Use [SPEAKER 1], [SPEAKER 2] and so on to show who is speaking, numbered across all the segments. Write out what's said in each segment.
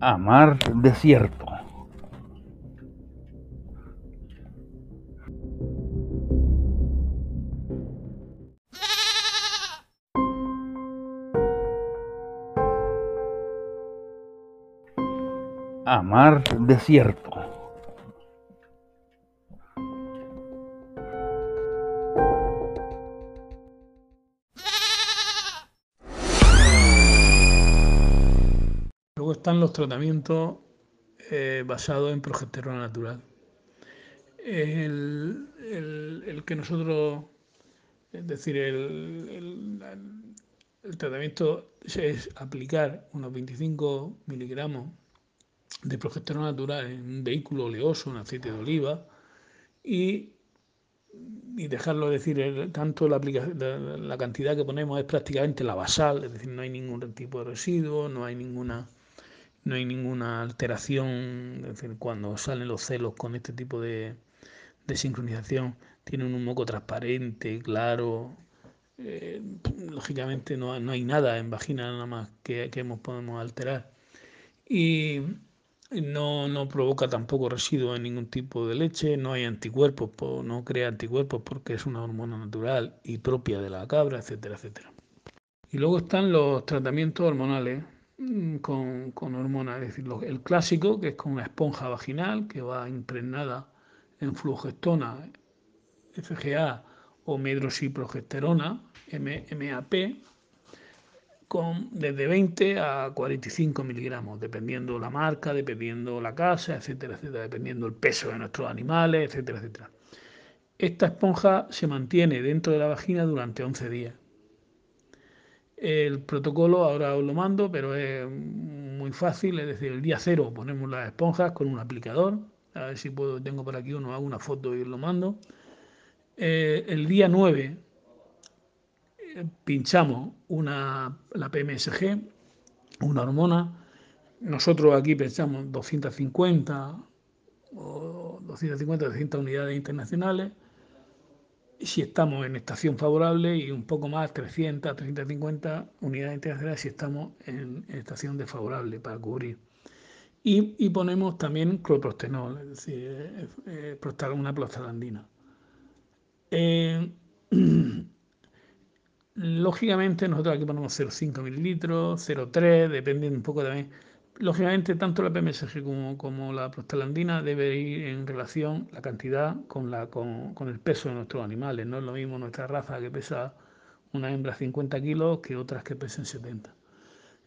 [SPEAKER 1] a mar desierto. A mar desierto.
[SPEAKER 2] Están los tratamientos eh, basados en progesterona natural. El, que nosotros, es decir, el, tratamiento es aplicar unos 25 miligramos de progesterona natural en un vehículo oleoso, un aceite de oliva, y, y dejarlo, decir, tanto la, la, la cantidad que ponemos es prácticamente la basal, es decir, no hay ningún tipo de residuo, no hay ninguna no hay ninguna alteración, es decir, cuando salen los celos con este tipo de, sincronización, tienen un moco transparente, claro. eh, lógicamente no, no hay nada en vagina nada más que, que hemos- podemos alterar. Y no, no provoca tampoco residuos en ningún tipo de leche, no hay anticuerpos, po- no crea anticuerpos porque es una hormona natural y propia de la cabra, etcétera, etcétera. Y luego están los tratamientos hormonales con, con hormonas, es decir, el clásico, que es con una esponja vaginal que va impregnada en flugestona, FGA o medroxiprogesterona, M- MAP, con desde 20 a 45 miligramos, dependiendo la marca, dependiendo la casa, etcétera, etcétera, dependiendo el peso de nuestros animales, etcétera, etcétera. Esta esponja se mantiene dentro de la vagina durante 11 días. El protocolo ahora os lo mando, pero es muy fácil, es decir, el día cero ponemos las esponjas con un aplicador, a ver si puedo, tengo por aquí uno, hago una foto y os lo mando. Eh, el día 9 eh, pinchamos una, la PMSG, una hormona, nosotros aquí pensamos 250 o 250, 300 unidades internacionales, si estamos en estación favorable y un poco más, 300, 350 unidades internacionales si estamos en, estación desfavorable para cubrir. Y, y ponemos también cloprostenol, es decir, eh, una prostaglandina. Eh, lógicamente nosotros aquí ponemos 0,5 mililitros, 0,3, dependiendo un poco también. Lógicamente tanto la PMSG como, la prostaglandina debe ir en relación la cantidad con, la, con, con el peso de nuestros animales. No es lo mismo nuestra raza que pesa una hembra 50 kilos que otras que pesen 70.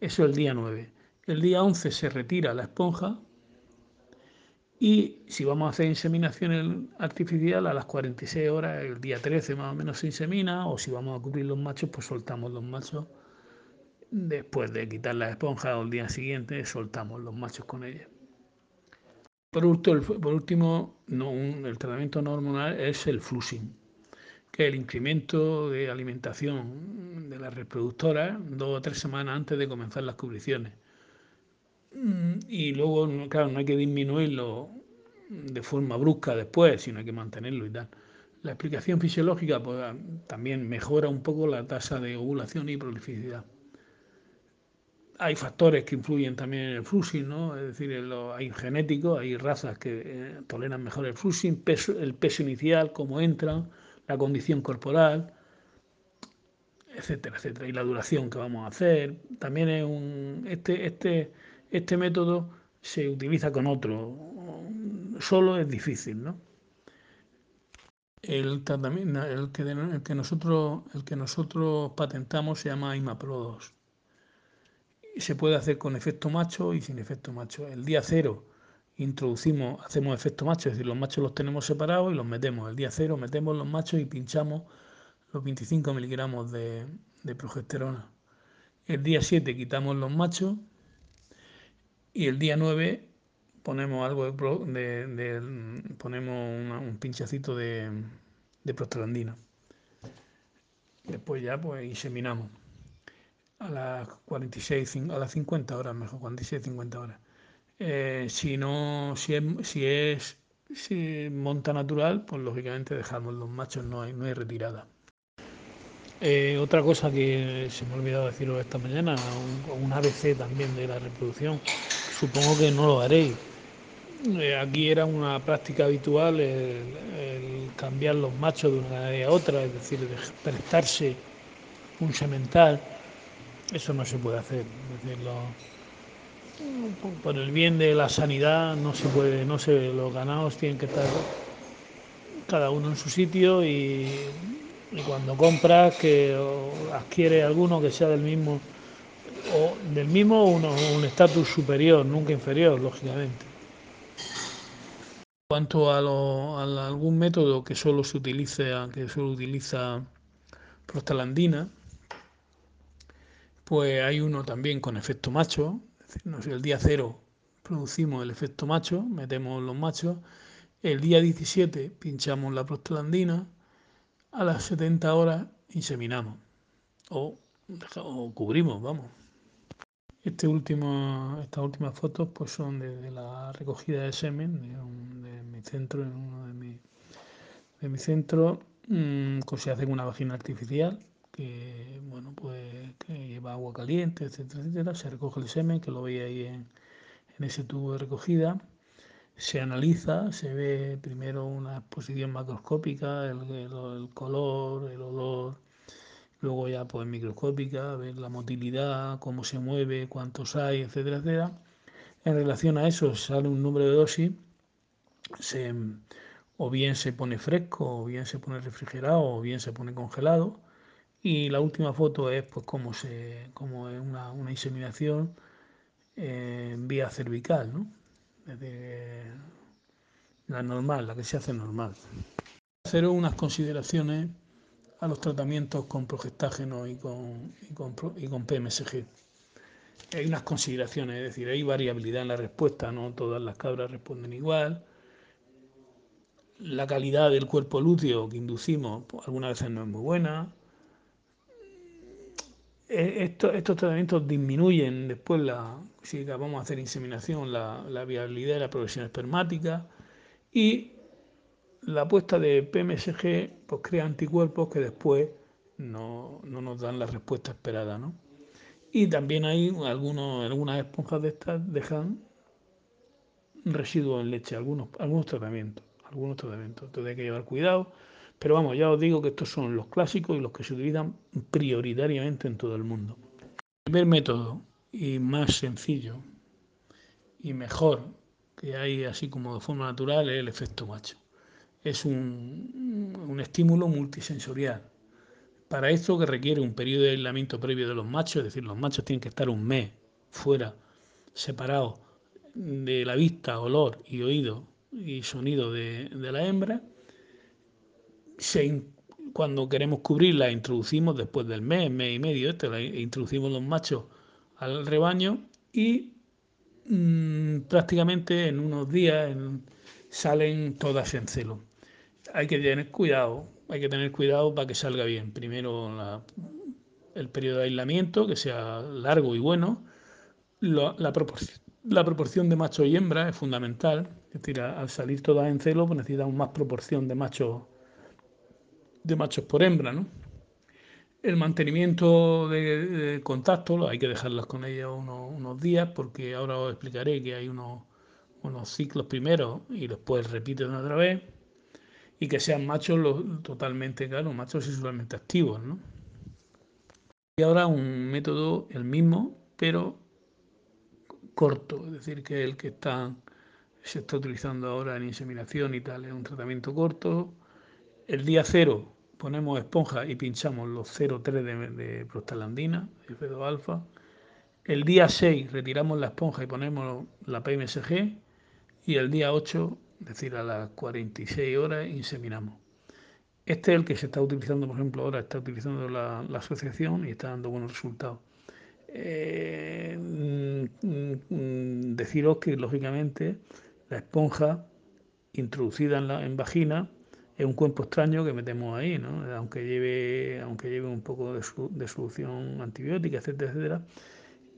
[SPEAKER 2] Eso el día 9. El día 11 se retira la esponja y si vamos a hacer inseminación artificial a las 46 horas, el día 13 más o menos se insemina, o si vamos a cubrir los machos, pues soltamos los machos. Después de quitar la esponja el día siguiente, soltamos los machos con ella. Por último, el, tratamiento no hormonal es el flushing, que es el incremento de alimentación de las reproductoras dos o tres semanas antes de comenzar las cubriciones. Y luego, claro, no hay que disminuirlo de forma brusca después, sino hay que mantenerlo y tal. La explicación fisiológica pues, también mejora un poco la tasa de ovulación y prolificidad. Hay factores que influyen también en el flushing, ¿no? Es decir, lo, hay genéticos, hay razas que eh, toleran mejor el flushing, peso, el peso inicial, cómo entran, la condición corporal, etcétera, etcétera, y la duración que vamos a hacer. También es un este este este método se utiliza con otro, solo es difícil, ¿no? El el que, el que nosotros el que nosotros patentamos se llama IMAPRO2 se puede hacer con efecto macho y sin efecto macho. El día cero introducimos, hacemos efecto macho, es decir, los machos los tenemos separados y los metemos. El día cero metemos los machos y pinchamos los 25 miligramos de, de progesterona. El día 7 quitamos los machos y el día 9 ponemos algo de, de, ponemos un pinchacito de, de prostaglandina. Después ya pues inseminamos a las 46, a las 50 horas, mejor, 46, 50 horas. Eh, si no, si es, si es si monta natural, pues lógicamente dejamos los machos, no hay, no hay retirada. Eh, otra cosa que se me ha olvidado deciros esta mañana, un, un ABC también de la reproducción, supongo que no lo haréis. Eh, aquí era una práctica habitual el, cambiar los machos de una a otra, es decir, de prestarse un semental. Eso no se puede hacer. Es decir, por el bien de la sanidad no se puede, no se, los ganados tienen que estar cada uno en su sitio y, y cuando compras que adquiere alguno que sea del mismo o del mismo uno, un estatus superior, nunca inferior, lógicamente. En cuanto a, lo, a, algún método que solo se utilice, que solo utiliza prostalandina, pues hay uno también con efecto macho, el día cero producimos el efecto macho, metemos los machos, el día 17 pinchamos la prostalandina, a las 70 horas inseminamos o, o cubrimos, vamos. Este último, estas últimas fotos pues son de, la recogida de semen de, mi centro, en uno de mi, de mi centro, que se hace con una vagina artificial que bueno pues lleva agua caliente, etcétera, etcétera, se recoge el semen, que lo veis ahí en, ese tubo de recogida, se analiza, se ve primero una exposición macroscópica, el color, el olor, luego ya pues microscópica, ver la motilidad, cómo se mueve, cuántos hay, etcétera, etcétera. En relación a eso sale un número de dosis, se, o bien se pone fresco, o bien se pone refrigerado, o bien se pone congelado y la última foto es pues cómo, se, cómo es una, inseminación en vía cervical, ¿no? La normal, la que se hace normal. Hacer unas consideraciones a los tratamientos con progestágeno y con, PMSG. Hay unas consideraciones, es decir, hay variabilidad en la respuesta, no todas las cabras responden igual. La calidad del cuerpo lúteo que inducimos pues, algunas veces no es muy buena estos, estos, tratamientos disminuyen después, la, si vamos a hacer inseminación, la, la viabilidad y la progresión espermática y la apuesta de PMSG pues, crea anticuerpos que después no, no, nos dan la respuesta esperada. ¿no? Y también hay algunos, algunas esponjas de estas dejan residuos en leche, algunos, algunos tratamientos, algunos tratamientos. Entonces hay que llevar cuidado pero vamos, ya os digo que estos son los clásicos y los que se utilizan prioritariamente en todo el mundo. El primer método y más sencillo y mejor que hay así como de forma natural es el efecto macho. Es un, un estímulo multisensorial. Para esto que requiere un periodo de aislamiento previo de los machos, es decir, los machos tienen que estar un mes fuera, separados de la vista, olor y oído y sonido de, de la hembra se, cuando queremos cubrirla, introducimos después del mes, mes y medio, este, introducimos los machos al rebaño y mmm, prácticamente en unos días en, salen todas en celo. Hay que tener cuidado, hay que tener cuidado para que salga bien. Primero la, el periodo de aislamiento, que sea largo y bueno. La, la, proporción, la proporción de macho y hembra es fundamental. Es decir, al salir todas en celo, pues necesitamos más proporción de machos de machos por hembra, ¿no? El mantenimiento de, contacto, hay que dejarlas con ellas unos, unos, días, porque ahora os explicaré que hay unos, unos ciclos primero y después repiten otra vez, y que sean machos totalmente, claro, machos sexualmente activos, ¿no? Y ahora un método, el mismo, pero corto, es decir, que el que está, se está utilizando ahora en inseminación y tal, es un tratamiento corto. El día cero ponemos esponja y pinchamos los 0,3 de, de prostalandina, f alfa. El día 6 retiramos la esponja y ponemos la PMSG y el día 8, es decir, a las 46 horas, inseminamos. Este es el que se está utilizando, por ejemplo, ahora está utilizando la, asociación y está dando buenos resultados. Eh, mm, deciros que, lógicamente, la esponja introducida en, la, en vagina es un cuerpo extraño que metemos ahí, ¿no? aunque, lleve, aunque lleve un poco de, solución antibiótica, etcétera, etcétera.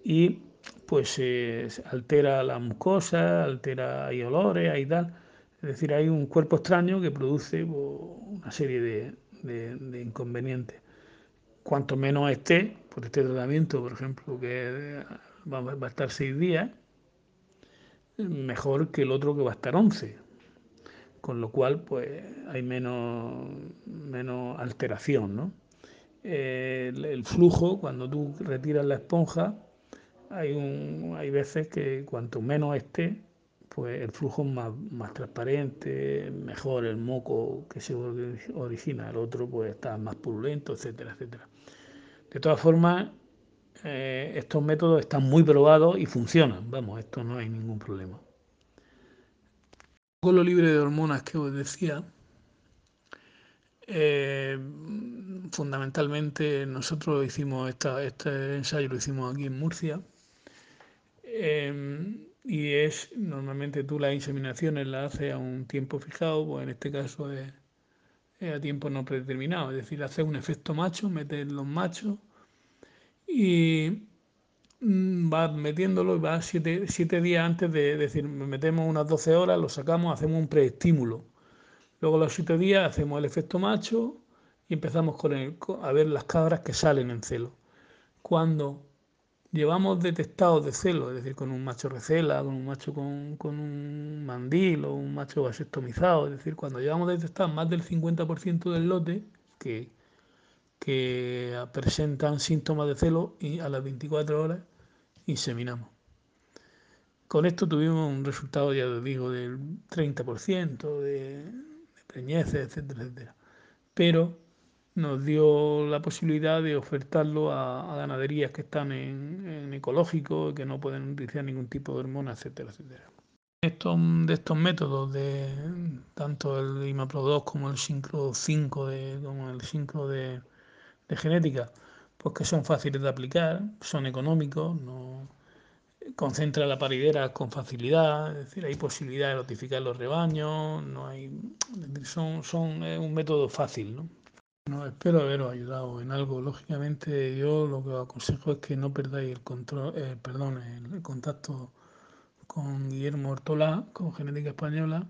[SPEAKER 2] Y pues eh, altera la mucosa, altera, hay olores, hay tal. Es decir, hay un cuerpo extraño que produce pues, una serie de, de, inconvenientes. Cuanto menos esté, por este tratamiento, por ejemplo, que va, va a estar seis días, mejor que el otro que va a estar 11. Con lo cual, pues hay menos, menos alteración, ¿no? el, flujo, cuando tú retiras la esponja, hay, un, hay veces que cuanto menos esté, pues el flujo es más, más transparente, mejor el moco que se origina, el otro pues está más purulento, etcétera, etcétera. De todas formas, eh, estos métodos están muy probados y funcionan, vamos, esto no hay ningún problema. Con lo libre de hormonas que os decía, eh, fundamentalmente nosotros hicimos esta, este ensayo, lo hicimos aquí en Murcia, eh, y es normalmente tú las inseminaciones las haces a un tiempo fijado, pues en este caso es, es a tiempo no predeterminado, es decir, haces un efecto macho, metes los machos y mm, vas metiéndolo y vas siete, siete días antes de, decir, metemos unas 12 horas, lo sacamos, hacemos un preestímulo. Luego los siete días hacemos el efecto macho y empezamos con el, a ver las cabras que salen en celo. Cuando llevamos detectados de celo, es decir, con un macho recela, con un macho con, con un mandil o un macho vasectomizado, es decir, cuando llevamos detectados más del 50% del lote que, que presentan síntomas de celo y a las 24 horas inseminamos. Con esto tuvimos un resultado, ya os digo, del 30% de, de preñeces, etcétera, etcétera. Pero nos dio la posibilidad de ofertarlo a, ganaderías que están en, en, ecológico, que no pueden utilizar ningún tipo de hormona, etcétera, etcétera. Estos, de estos métodos, de tanto el IMAPRO 2 como el Syncro 5, de, como el Syncro de, de genética, pues que son fáciles de aplicar, son económicos, no concentra la paridera con facilidad, es decir, hay posibilidad de notificar los rebaños, no hay, son, son un método fácil, ¿no? No, espero haberos ayudado en algo. Lógicamente, yo lo que os aconsejo es que no perdáis el control, eh, perdón, el, contacto con Guillermo Ortolá, con Genética Española,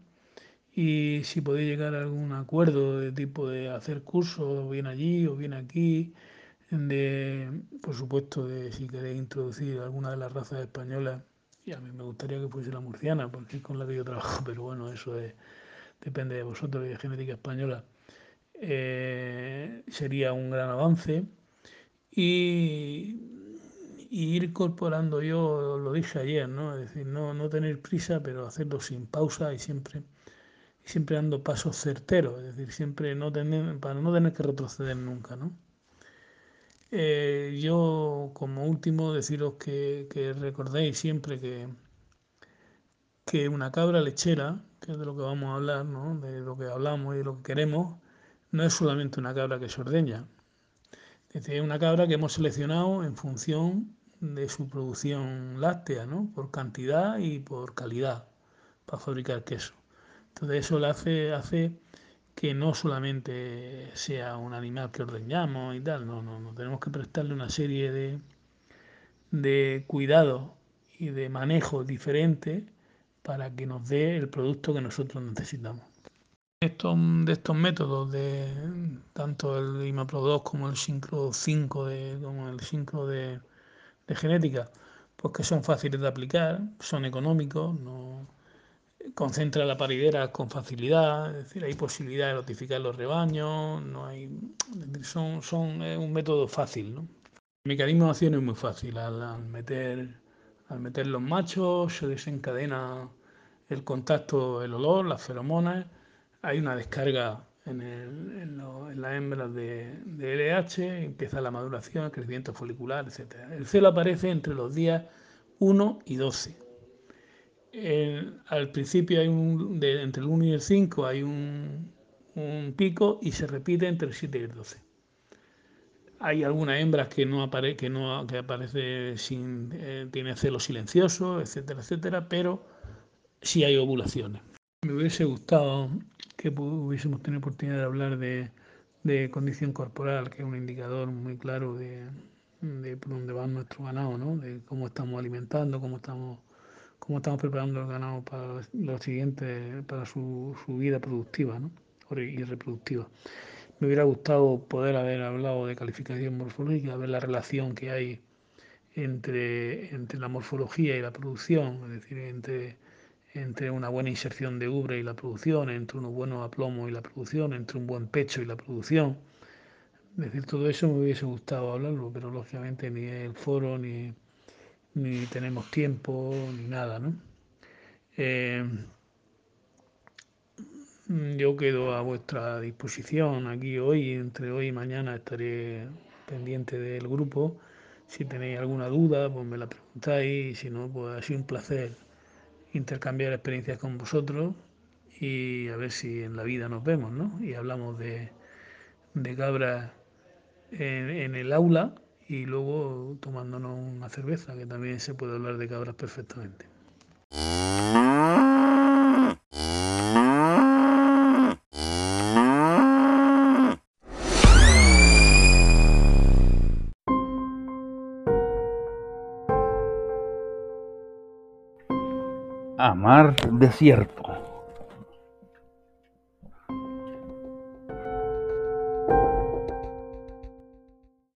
[SPEAKER 2] y si podéis llegar a algún acuerdo de tipo de hacer cursos, bien allí o bien aquí, de, por supuesto, de si queréis introducir alguna de las razas españolas, y a mí me gustaría que fuese la murciana, porque es con la que yo trabajo, pero bueno, eso es, depende de vosotros y de Genética Española. Eh, sería un gran avance. Y, y, ir incorporando yo lo dije ayer no es decir no, no tener prisa pero hacerlo sin pausa y siempre siempre dando pasos certeros es decir siempre no tener para no tener que retroceder nunca no eh, yo como último deciros que, que recordéis siempre que que una cabra lechera que es de lo que vamos a hablar ¿no? de lo que hablamos y de lo que queremos no es solamente una cabra que se ordeña, es decir, una cabra que hemos seleccionado en función de su producción láctea, ¿no? por cantidad y por calidad, para fabricar queso. Entonces eso le hace, hace que no solamente sea un animal que ordeñamos y tal, no, no, no. tenemos que prestarle una serie de, de cuidados y de manejo diferentes para que nos dé el producto que nosotros necesitamos. Estos, de estos métodos, de tanto el IMAPRO 2 como el Syncro 5, de, como el Syncro de, genética, pues que son fáciles de aplicar, son económicos, no concentra la paridera con facilidad, es decir, hay posibilidad de notificar los rebaños, no hay, son, son es un método fácil, ¿no? El mecanismo de acción es muy fácil, al, meter, al meter los machos se desencadena el contacto, el olor, las feromonas, hay una descarga en, el, en, hembras de, de, LH, empieza la maduración, el crecimiento folicular, etc. El celo aparece entre los días 1 y 12. Al principio hay un, de, entre el 1 y el 5 hay un, un, pico y se repite entre el 7 y el 12. Hay algunas hembras que no apare, que no que aparece sin eh, tiene celo silencioso, etcétera, etcétera, pero sí hay ovulaciones. Me hubiese gustado que hubiésemos tenido oportunidad de hablar de, de condición corporal, que es un indicador muy claro de, de por dónde va nuestro ganado, ¿no? de cómo estamos alimentando, cómo estamos, cómo estamos preparando el ganado para lo siguiente, para su, su vida productiva ¿no? y reproductiva. Me hubiera gustado poder haber hablado de calificación morfológica, ver la relación que hay entre, entre la morfología y la producción, es decir, entre entre una buena inserción de ubre y la producción, entre unos buenos aplomos y la producción, entre un buen pecho y la producción. Es decir, todo eso me hubiese gustado hablarlo, pero lógicamente ni el foro, ni, ni tenemos tiempo, ni nada, ¿no? Eh, yo quedo a vuestra disposición aquí hoy, entre hoy y mañana estaré pendiente del grupo. Si tenéis alguna duda, pues me la preguntáis. Si no, pues ha sido un placer intercambiar experiencias con vosotros y a ver si en la vida nos vemos, ¿no? Y hablamos de, de cabras en el aula y luego tomándonos una cerveza, que también se puede hablar de cabras perfectamente.
[SPEAKER 1] Amar desierto.